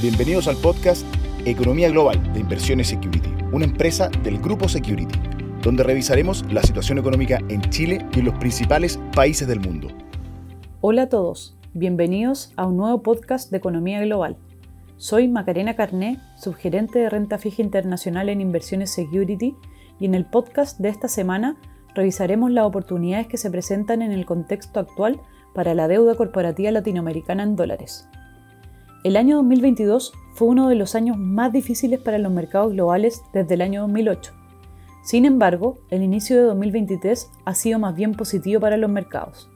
Bienvenidos al podcast Economía Global de Inversiones Security, una empresa del grupo Security, donde revisaremos la situación económica en Chile y en los principales países del mundo. Hola a todos, bienvenidos a un nuevo podcast de Economía Global. Soy Macarena Carné, subgerente de renta fija internacional en Inversiones Security, y en el podcast de esta semana revisaremos las oportunidades que se presentan en el contexto actual para la deuda corporativa latinoamericana en dólares. El año 2022 fue uno de los años más difíciles para los mercados globales desde el año 2008. Sin embargo, el inicio de 2023 ha sido más bien positivo para los mercados.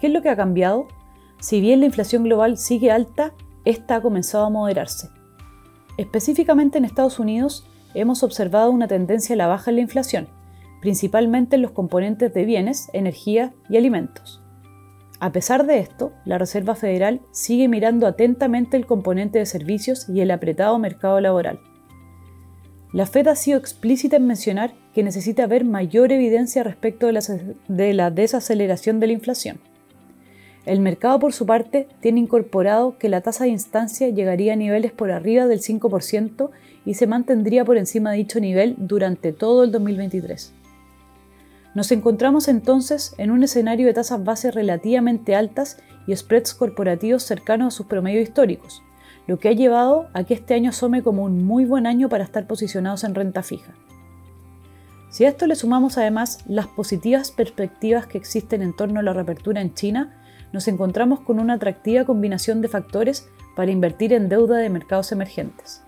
¿Qué es lo que ha cambiado? Si bien la inflación global sigue alta, esta ha comenzado a moderarse. Específicamente en Estados Unidos, hemos observado una tendencia a la baja en la inflación, principalmente en los componentes de bienes, energía y alimentos. A pesar de esto, la Reserva Federal sigue mirando atentamente el componente de servicios y el apretado mercado laboral. La Fed ha sido explícita en mencionar que necesita ver mayor evidencia respecto de la, desaceleración de la inflación. El mercado, por su parte, tiene incorporado que la tasa de instancia llegaría a niveles por arriba del 5% y se mantendría por encima de dicho nivel durante todo el 2023. Nos encontramos entonces en un escenario de tasas base relativamente altas y spreads corporativos cercanos a sus promedios históricos, lo que ha llevado a que este año asome como un muy buen año para estar posicionados en renta fija. Si a esto le sumamos además las positivas perspectivas que existen en torno a la reapertura en China, nos encontramos con una atractiva combinación de factores para invertir en deuda de mercados emergentes.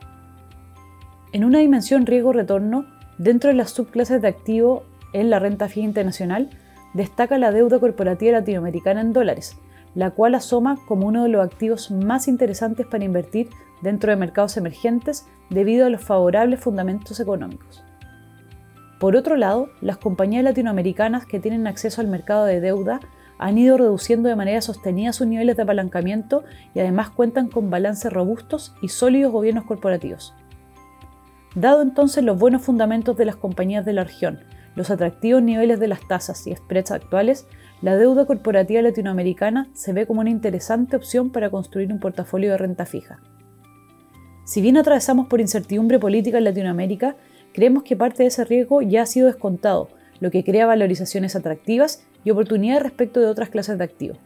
En una dimensión riesgo-retorno, dentro de las subclases de activo en la renta fija internacional, destaca la deuda corporativa latinoamericana en dólares, la cual asoma como uno de los activos más interesantes para invertir dentro de mercados emergentes debido a los favorables fundamentos económicos. Por otro lado, las compañías latinoamericanas que tienen acceso al mercado de deuda han ido reduciendo de manera sostenida sus niveles de apalancamiento y además cuentan con balances robustos y sólidos gobiernos corporativos. Dado entonces los buenos fundamentos de las compañías de la región, los atractivos niveles de las tasas y spreads actuales, la deuda corporativa latinoamericana se ve como una interesante opción para construir un portafolio de renta fija. Si bien atravesamos por incertidumbre política en Latinoamérica, creemos que parte de ese riesgo ya ha sido descontado, lo que crea valorizaciones atractivas y oportunidades respecto de otras clases de activos.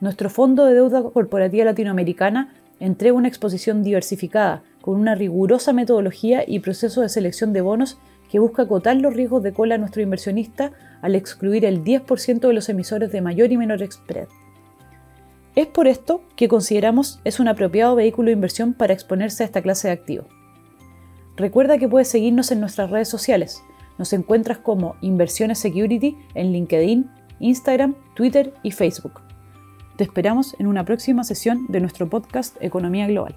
Nuestro Fondo de Deuda Corporativa Latinoamericana entrega una exposición diversificada, con una rigurosa metodología y proceso de selección de bonos que busca acotar los riesgos de cola a nuestro inversionista al excluir el 10% de los emisores de mayor y menor spread. Es por esto que consideramos es un apropiado vehículo de inversión para exponerse a esta clase de activo. Recuerda que puedes seguirnos en nuestras redes sociales. Nos encuentras como Inversiones Security en LinkedIn, Instagram, Twitter y Facebook. Te esperamos en una próxima sesión de nuestro podcast Economía Global.